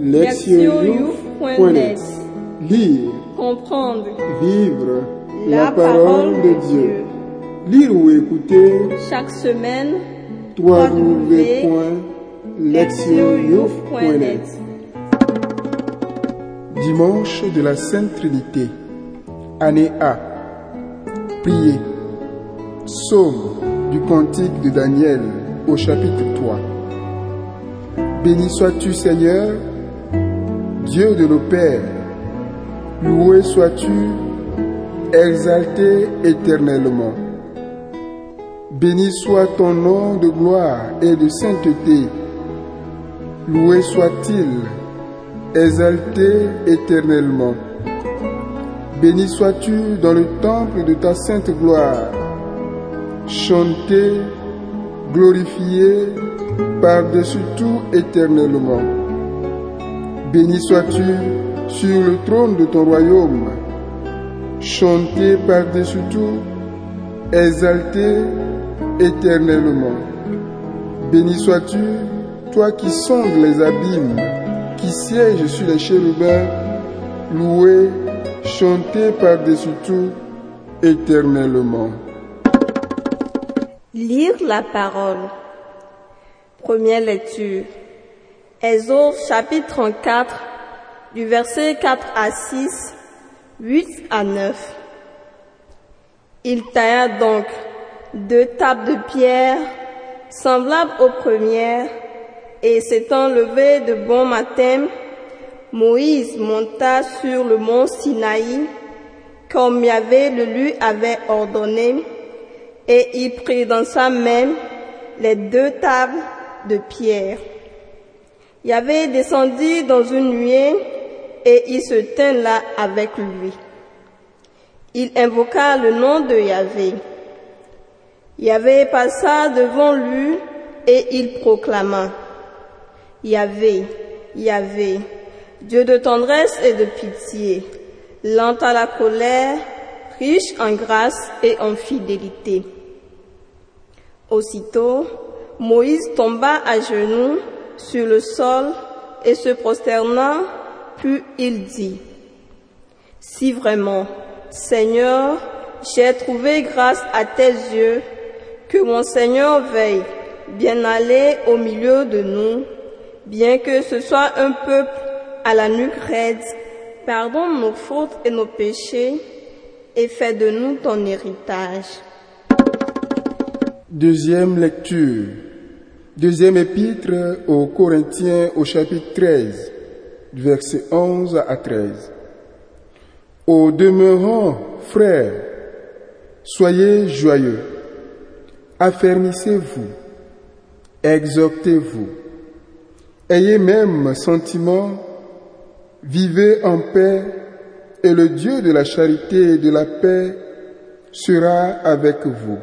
Lectio.net Lire, Comprendre vivre la parole de Dieu. Lire ou écouter Chaque semaine, www.lectioyouf.net Dimanche de la Sainte Trinité, année A. Priez. Psaume du Cantique de Daniel au chapitre 3. Béni sois-tu Seigneur, Dieu de nos pères. Loué sois-tu, exalté éternellement. Béni soit ton nom de gloire et de sainteté. Loué soit-il, exalté éternellement. Béni sois-tu dans le temple de ta sainte gloire. Chanté, glorifié par-dessus tout éternellement. Béni sois-tu sur le trône de ton royaume. Chanté par-dessus tout, exalté éternellement. Béni sois-tu, toi qui sondes les abîmes, qui sièges sur les chérubins, loué, chanté par-dessus tout, éternellement. Lire la parole. Première lecture. Exode chapitre 34, du verset 4 à 6, 8 à 9. Il tailla donc deux tables de pierre semblables aux premières, et s'étant levé de bon matin, Moïse monta sur le mont Sinaï, comme Yahvé le lui avait ordonné, et il prit dans sa main les deux tables de pierre. Yahvé descendit dans une nuée et il se tint là avec lui. Il invoqua le nom de Yahvé. Yahvé passa devant lui et il proclama, Yahvé, Yahvé, Dieu de tendresse et de pitié, lent à la colère, riche en grâce et en fidélité. Aussitôt, Moïse tomba à genoux sur le sol et se prosternant, puis il dit, Si vraiment, Seigneur, j'ai trouvé grâce à tes yeux, que mon Seigneur veille bien aller au milieu de nous, bien que ce soit un peuple à la nuque raide, pardonne nos fautes et nos péchés, et fais de nous ton héritage. Deuxième lecture. Deuxième épître aux Corinthiens au chapitre 13, du verset 11 à 13. Au demeurant, frères, soyez joyeux, affermissez-vous, exhortez-vous, ayez même sentiment, vivez en paix, et le Dieu de la charité et de la paix sera avec vous.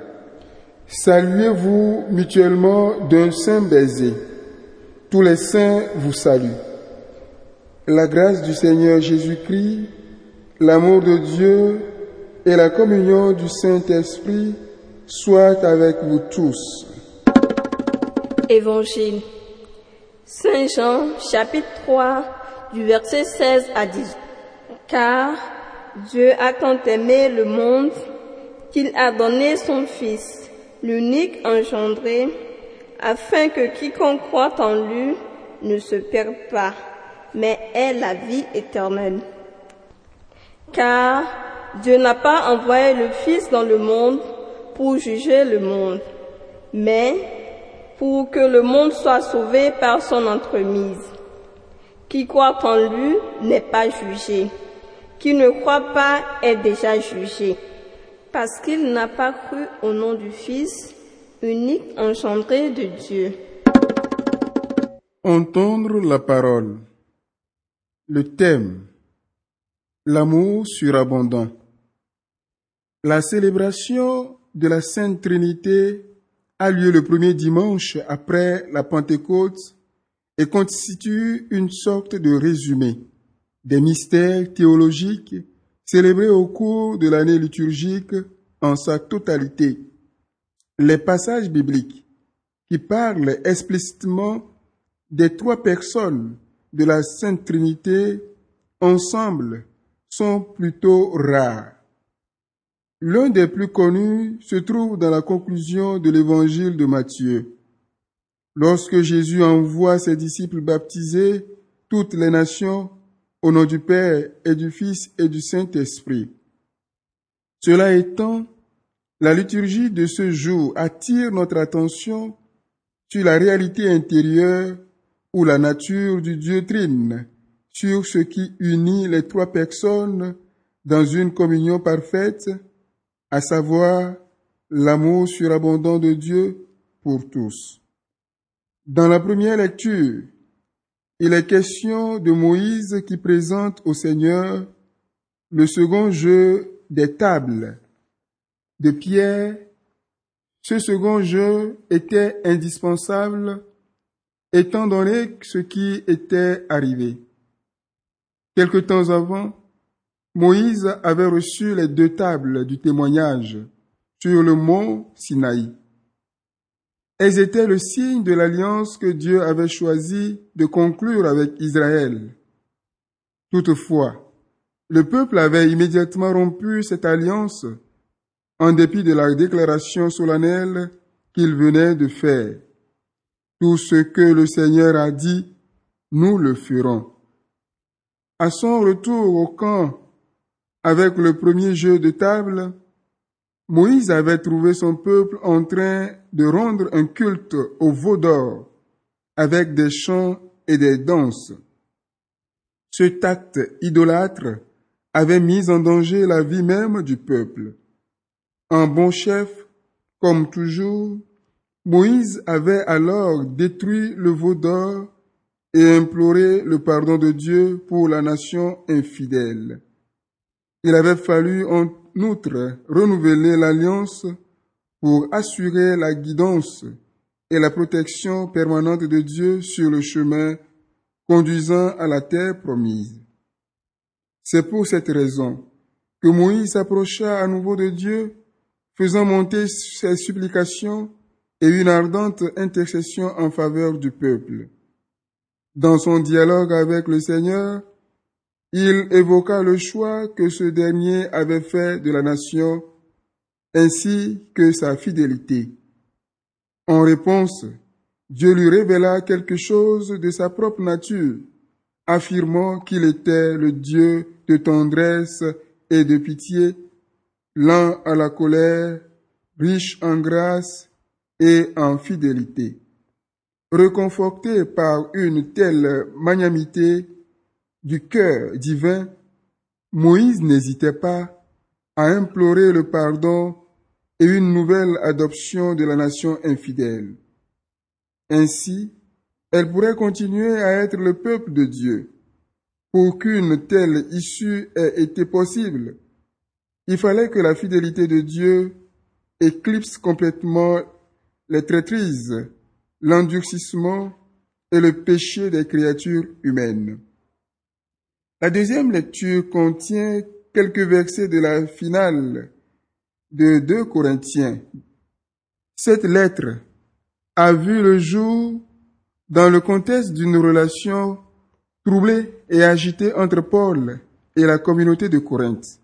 Saluez-vous mutuellement d'un saint baiser. Tous les saints vous saluent. La grâce du Seigneur Jésus-Christ, l'amour de Dieu et la communion du Saint-Esprit soient avec vous tous. Évangile. Saint Jean, chapitre 3, du verset 16 à 18. Car Dieu a tant aimé le monde qu'il a donné son Fils, l'unique engendré, afin que quiconque croit en lui ne se perde pas, mais ait la vie éternelle. Car Dieu n'a pas envoyé le Fils dans le monde pour juger le monde, mais pour que le monde soit sauvé par son entremise. Qui croit en lui n'est pas jugé. Qui ne croit pas est déjà jugé, parce qu'il n'a pas cru au nom du Fils unique engendré de Dieu. Entendre la parole. Le thème. L'amour surabondant. La célébration de la Sainte Trinité a lieu le premier dimanche après la Pentecôte et constitue une sorte de résumé des mystères théologiques célébrés au cours de l'année liturgique en sa totalité. Les passages bibliques qui parlent explicitement des trois personnes de la Sainte Trinité ensemble sont plutôt rares. L'un des plus connus se trouve dans la conclusion de l'évangile de Matthieu. Lorsque Jésus envoie ses disciples baptiser toutes les nations au nom du Père et du Fils et du Saint-Esprit. Cela étant, la liturgie de ce jour attire notre attention sur la réalité intérieure ou la nature du Dieu Trine, sur ce qui unit les trois personnes dans une communion parfaite, à savoir l'amour surabondant de Dieu pour tous. Dans la première lecture, il est question de Moïse qui présente au Seigneur le second jeu des tables de pierre ce second jeu était indispensable étant donné ce qui était arrivé. Quelque temps avant, Moïse avait reçu les deux tables du témoignage sur le mont Sinaï. Elles étaient le signe de l'alliance que Dieu avait choisi de conclure avec Israël. Toutefois, le peuple avait immédiatement rompu cette alliance en dépit de la déclaration solennelle qu'il venait de faire. Tout ce que le Seigneur a dit, nous le ferons. À son retour au camp, avec le premier jeu de table, Moïse avait trouvé son peuple en train de rendre un culte au veau d'or, avec des chants et des danses. Ce acte idolâtre avait mis en danger la vie même du peuple. Un bon chef, comme toujours, Moïse avait alors détruit le veau d'or et imploré le pardon de Dieu pour la nation infidèle. Il avait fallu en outre renouveler l'alliance pour assurer la guidance et la protection permanente de Dieu sur le chemin conduisant à la terre promise. C'est pour cette raison que Moïse s'approcha à nouveau de Dieu faisant monter ses supplications et une ardente intercession en faveur du peuple. Dans son dialogue avec le Seigneur, il évoqua le choix que ce dernier avait fait de la nation ainsi que sa fidélité. En réponse, Dieu lui révéla quelque chose de sa propre nature, affirmant qu'il était le Dieu de tendresse et de pitié, lent à la colère, riche en grâce et en fidélité. Reconforté par une telle magnanimité du cœur divin, Moïse n'hésitait pas à implorer le pardon et une nouvelle adoption de la nation infidèle. Ainsi, elle pourrait continuer à être le peuple de Dieu. Pour qu'une telle issue ait été possible, il fallait que la fidélité de Dieu éclipse complètement les traîtrises, l'endurcissement et le péché des créatures humaines. La deuxième lecture contient quelques versets de la finale de 2 Corinthiens. Cette lettre a vu le jour dans le contexte d'une relation troublée et agitée entre Paul et la communauté de Corinthe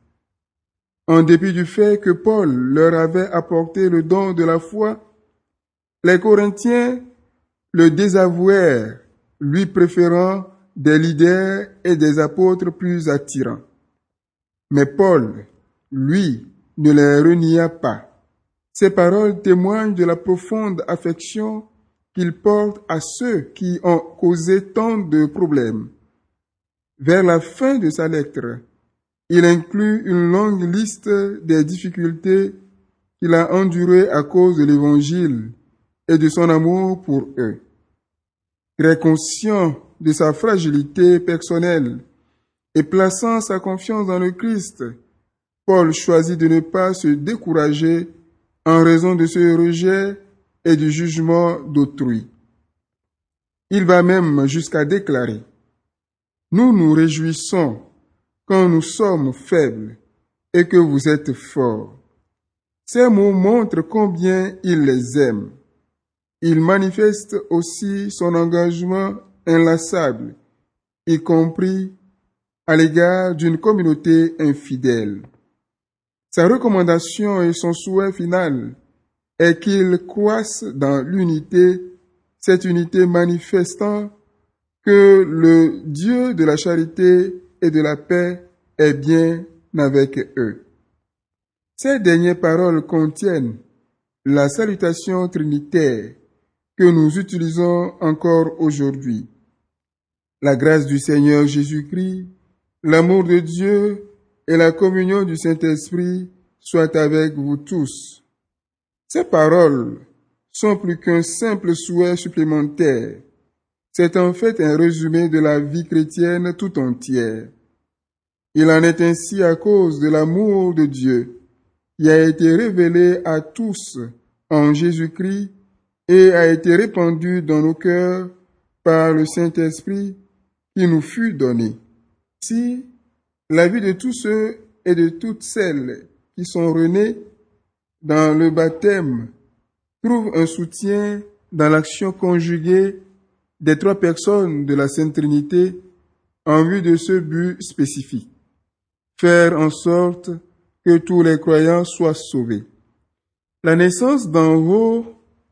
en dépit du fait que Paul leur avait apporté le don de la foi, les Corinthiens le désavouèrent, lui préférant des leaders et des apôtres plus attirants. Mais Paul, lui, ne les renia pas. Ces paroles témoignent de la profonde affection qu'il porte à ceux qui ont causé tant de problèmes. Vers la fin de sa lettre, il inclut une longue liste des difficultés qu'il a endurées à cause de l'Évangile et de son amour pour eux. Très conscient de sa fragilité personnelle et plaçant sa confiance dans le Christ, Paul choisit de ne pas se décourager en raison de ce rejet et du jugement d'autrui. Il va même jusqu'à déclarer, Nous nous réjouissons quand nous sommes faibles et que vous êtes forts. Ces mots montrent combien il les aime. Il manifeste aussi son engagement inlassable y compris à l'égard d'une communauté infidèle. Sa recommandation et son souhait final est qu'ils croissent dans l'unité, cette unité manifestant que le Dieu de la charité et de la paix est bien avec eux. Ces dernières paroles contiennent la salutation trinitaire que nous utilisons encore aujourd'hui. La grâce du Seigneur Jésus-Christ, l'amour de Dieu et la communion du Saint-Esprit soient avec vous tous. Ces paroles sont plus qu'un simple souhait supplémentaire. C'est en fait un résumé de la vie chrétienne tout entière. Il en est ainsi à cause de l'amour de Dieu qui a été révélé à tous en Jésus-Christ et a été répandu dans nos cœurs par le Saint-Esprit qui nous fut donné. Si la vie de tous ceux et de toutes celles qui sont renés dans le baptême trouve un soutien dans l'action conjuguée des trois personnes de la Sainte Trinité en vue de ce but spécifique. Faire en sorte que tous les croyants soient sauvés. La naissance d'en haut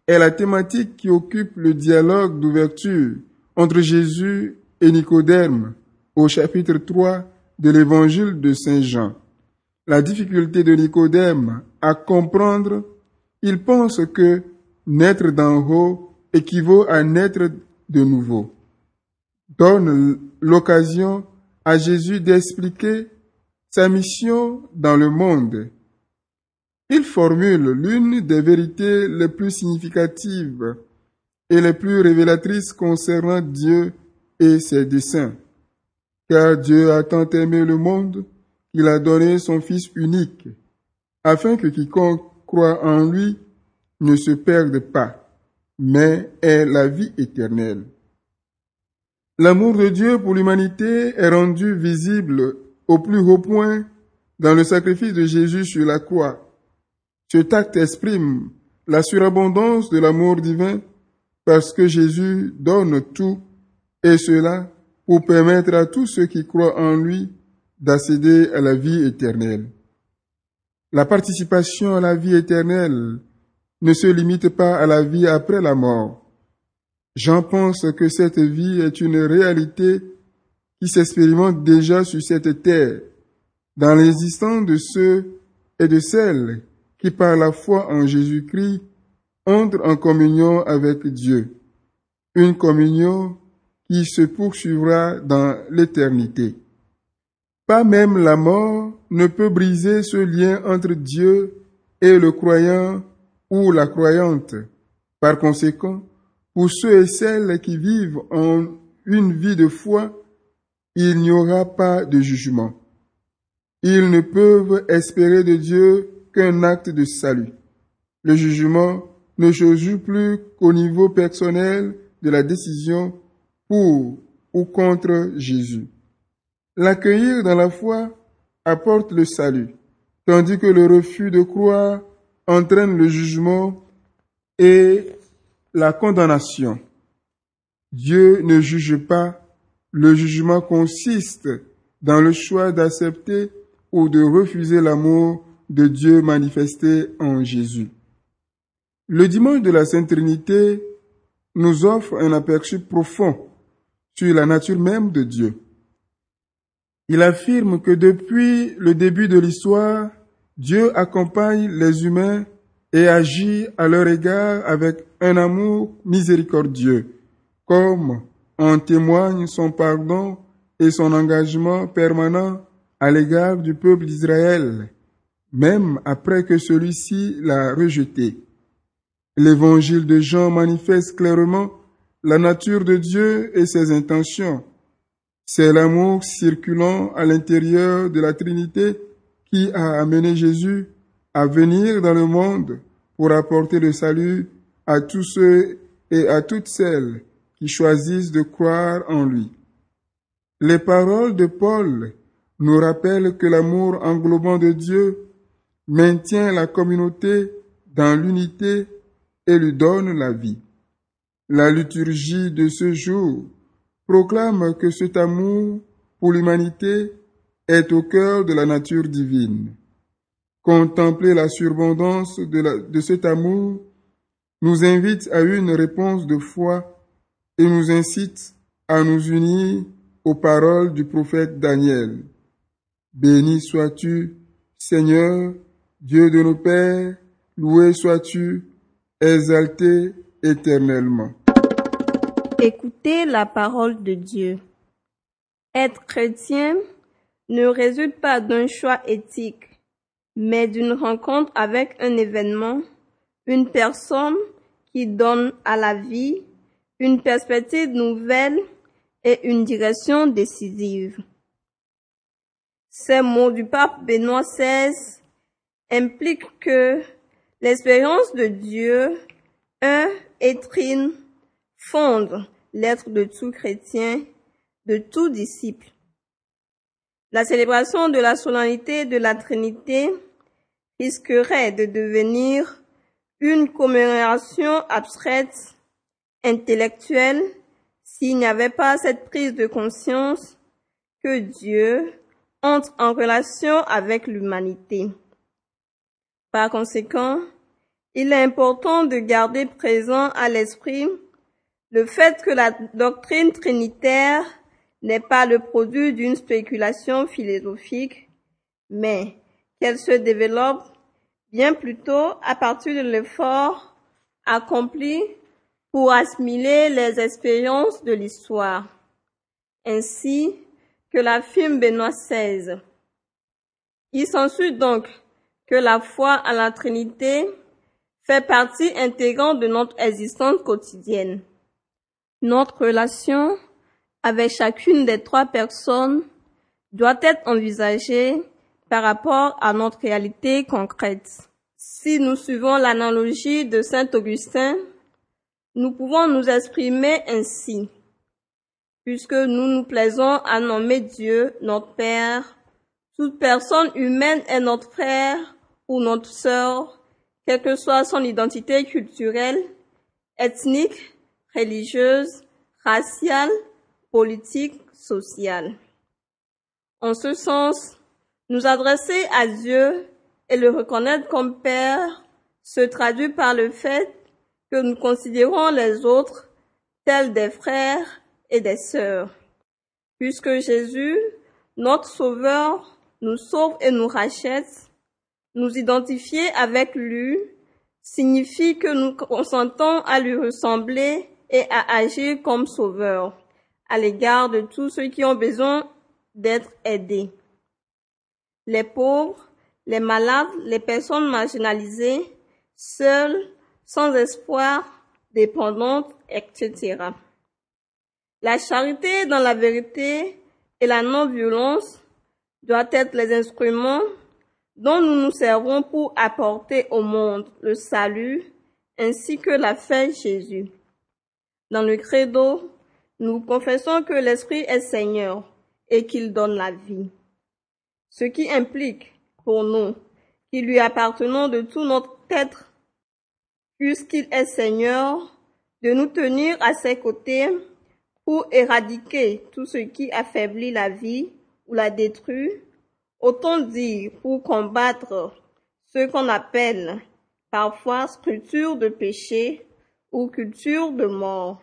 est la thématique qui occupe le dialogue d'ouverture entre Jésus et Nicodème au chapitre 3 de l'évangile de Saint Jean. La difficulté de Nicodème à comprendre, il pense que naître d'en haut équivaut à naître de nouveau, donne l'occasion à Jésus d'expliquer sa mission dans le monde il formule l'une des vérités les plus significatives et les plus révélatrices concernant Dieu et ses desseins. Car Dieu a tant aimé le monde qu'il a donné son Fils unique, afin que quiconque croit en lui ne se perde pas, mais ait la vie éternelle. L'amour de Dieu pour l'humanité est rendu visible au plus haut point dans le sacrifice de Jésus sur la croix cet acte exprime la surabondance de l'amour divin parce que Jésus donne tout et cela pour permettre à tous ceux qui croient en lui d'accéder à la vie éternelle. La participation à la vie éternelle ne se limite pas à la vie après la mort. J'en pense que cette vie est une réalité qui s'expérimente déjà sur cette terre, dans l'existence de ceux et de celles qui par la foi en Jésus-Christ entrent en communion avec Dieu, une communion qui se poursuivra dans l'éternité. Pas même la mort ne peut briser ce lien entre Dieu et le croyant ou la croyante. Par conséquent, pour ceux et celles qui vivent en une vie de foi, il n'y aura pas de jugement. Ils ne peuvent espérer de Dieu qu'un acte de salut. Le jugement ne se joue plus qu'au niveau personnel de la décision pour ou contre Jésus. L'accueillir dans la foi apporte le salut, tandis que le refus de croire entraîne le jugement et la condamnation. Dieu ne juge pas, le jugement consiste dans le choix d'accepter ou de refuser l'amour de Dieu manifesté en Jésus. Le dimanche de la Sainte Trinité nous offre un aperçu profond sur la nature même de Dieu. Il affirme que depuis le début de l'histoire, Dieu accompagne les humains et agit à leur égard avec un amour miséricordieux, comme en témoigne son pardon et son engagement permanent à l'égard du peuple d'Israël même après que celui-ci l'a rejeté. L'évangile de Jean manifeste clairement la nature de Dieu et ses intentions. C'est l'amour circulant à l'intérieur de la Trinité qui a amené Jésus à venir dans le monde pour apporter le salut à tous ceux et à toutes celles qui choisissent de croire en lui. Les paroles de Paul nous rappellent que l'amour englobant de Dieu maintient la communauté dans l'unité et lui donne la vie. La liturgie de ce jour proclame que cet amour pour l'humanité est au cœur de la nature divine. Contempler la surabondance de, de cet amour nous invite à une réponse de foi et nous incite à nous unir aux paroles du prophète Daniel. Béni sois-tu, Seigneur, Dieu de nos pères, loué sois-tu, exalté éternellement. Écoutez la parole de Dieu. Être chrétien ne résulte pas d'un choix éthique, mais d'une rencontre avec un événement, une personne qui donne à la vie une perspective nouvelle et une direction décisive. Ces mots du pape Benoît XVI impliquent que l'expérience de Dieu, un et trine, fonde l'être de tout chrétien, de tout disciple. La célébration de la solennité de la Trinité risquerait de devenir une commémoration abstraite, intellectuelle, s'il n'y avait pas cette prise de conscience que Dieu entre en relation avec l'humanité. Par conséquent, il est important de garder présent à l'esprit le fait que la doctrine trinitaire n'est pas le produit d'une spéculation philosophique, mais qu'elle se développe bien plutôt à partir de l'effort accompli pour assimiler les expériences de l'histoire, ainsi que l'affirme Benoît XVI. Il s'ensuit donc que la foi à la Trinité fait partie intégrante de notre existence quotidienne. Notre relation avec chacune des trois personnes doit être envisagée par rapport à notre réalité concrète. Si nous suivons l'analogie de Saint Augustin, nous pouvons nous exprimer ainsi. Puisque nous nous plaisons à nommer Dieu notre Père, toute personne humaine est notre frère ou notre sœur, quelle que soit son identité culturelle, ethnique, religieuse, raciale, politique, sociale. En ce sens, nous adresser à Dieu et le reconnaître comme Père se traduit par le fait que nous considérons les autres tels des frères et des sœurs. Puisque Jésus, notre Sauveur, nous sauve et nous rachète, nous identifier avec lui signifie que nous consentons à lui ressembler et à agir comme Sauveur à l'égard de tous ceux qui ont besoin d'être aidés. Les pauvres, les malades, les personnes marginalisées, seules, sans espoir, dépendantes, etc. La charité dans la vérité et la non-violence doivent être les instruments dont nous nous servons pour apporter au monde le salut ainsi que la fin Jésus. Dans le credo, nous confessons que l'Esprit est Seigneur et qu'il donne la vie. Ce qui implique pour nous qui lui appartenons de tout notre être, puisqu'il est Seigneur, de nous tenir à ses côtés pour éradiquer tout ce qui affaiblit la vie ou la détruit, autant dire pour combattre ce qu'on appelle parfois structure de péché ou culture de mort.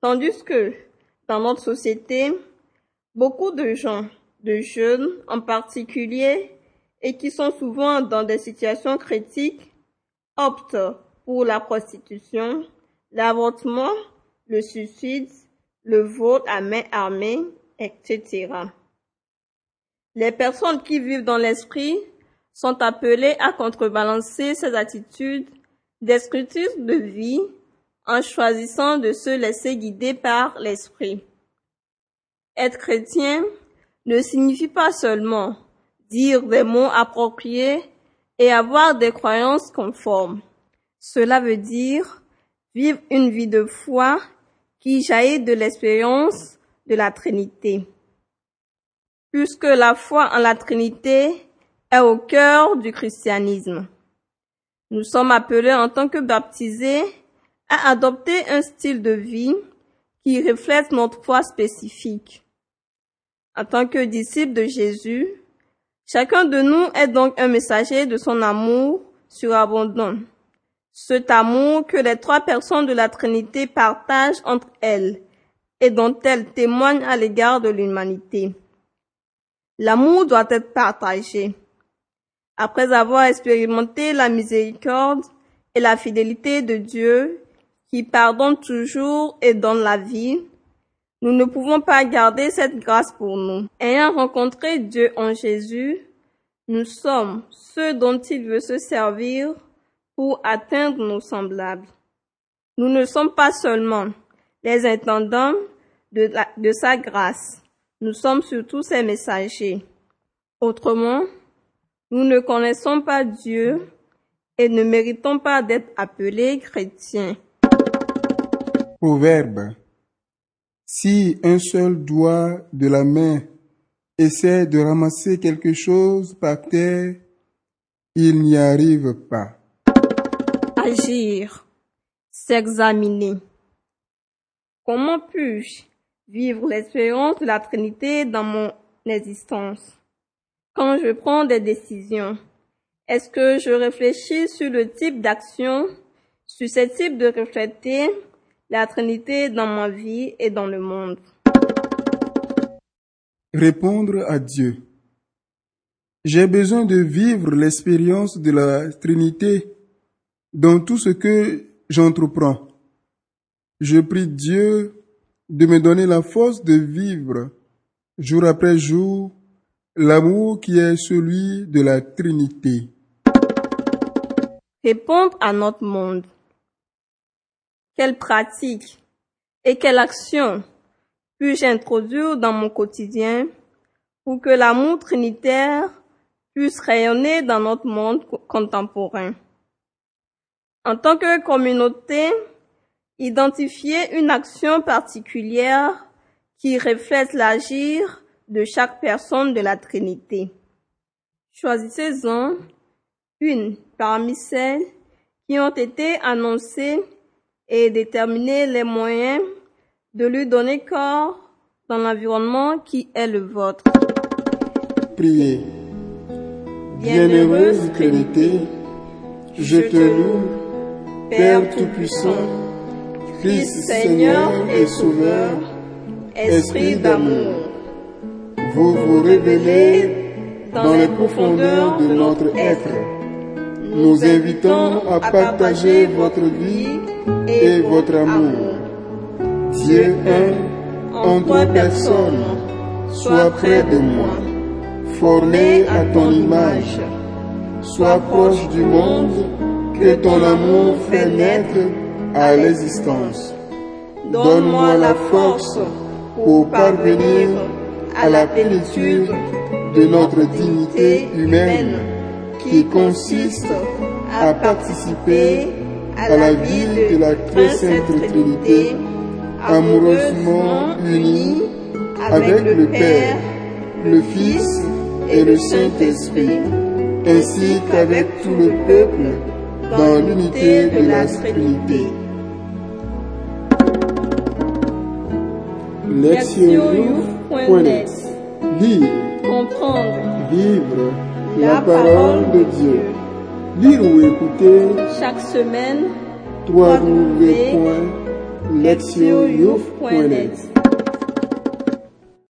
Tandis que dans notre société, beaucoup de gens, de jeunes en particulier, et qui sont souvent dans des situations critiques, optent pour la prostitution, l'avortement, le suicide, le vote à main armée, etc. Les personnes qui vivent dans l'esprit sont appelées à contrebalancer ces attitudes descriptrices de vie en choisissant de se laisser guider par l'esprit. Être chrétien ne signifie pas seulement dire des mots appropriés et avoir des croyances conformes. Cela veut dire vivre une vie de foi qui jaillit de l'expérience de la Trinité. Puisque la foi en la Trinité est au cœur du christianisme. Nous sommes appelés en tant que baptisés à adopter un style de vie qui reflètent notre foi spécifique. En tant que disciple de Jésus, chacun de nous est donc un messager de son amour surabondant. Cet amour que les trois personnes de la Trinité partagent entre elles et dont elles témoignent à l'égard de l'humanité. L'amour doit être partagé. Après avoir expérimenté la miséricorde et la fidélité de Dieu, qui pardonne toujours et donne la vie, nous ne pouvons pas garder cette grâce pour nous. Ayant rencontré Dieu en Jésus, nous sommes ceux dont il veut se servir pour atteindre nos semblables. Nous ne sommes pas seulement les intendants de, de sa grâce, nous sommes surtout ses messagers. Autrement, nous ne connaissons pas Dieu et ne méritons pas d'être appelés chrétiens. Proverbe. Si un seul doigt de la main essaie de ramasser quelque chose par terre, il n'y arrive pas. Agir, s'examiner. Comment puis-je vivre l'expérience de la Trinité dans mon existence Quand je prends des décisions, est-ce que je réfléchis sur le type d'action susceptible de refléter la Trinité dans ma vie et dans le monde? Répondre à Dieu. J'ai besoin de vivre l'expérience de la Trinité dans tout ce que j'entreprends. Je prie Dieu de me donner la force de vivre jour après jour l'amour qui est celui de la Trinité. Répondre à notre monde. Quelle pratique et quelle action puis-je introduire dans mon quotidien pour que l'amour trinitaire puisse rayonner dans notre monde contemporain? En tant que communauté, identifier une action particulière qui reflète l'agir de chaque personne de la Trinité. Choisissez-en une parmi celles qui ont été annoncées et déterminez les moyens de lui donner corps dans l'environnement qui est le vôtre. Priez. Bienheureuse Trinité, je te loue, Père Tout-Puissant, Seigneur et Sauveur, Esprit d'amour. Vous vous révélez dans les profondeurs de notre être, nous invitons à partager votre vie et votre amour. Dieu un, en trois personnes, sois près de moi, formé à ton image, sois proche du monde. Que ton amour fait naître à l'existence. Donne-moi la force pour parvenir à la plénitude de notre dignité humaine qui consiste à participer à la vie de la très sainte Trinité amoureusement unis avec le Père, le Fils et le Saint-Esprit, ainsi qu'avec tout le peuple dans l'unité de la Trinité. Lectionnews.net Lire, Comprendre. Vivre la parole de Dieu. Lire ou écouter. Chaque semaine www.lectionnews.net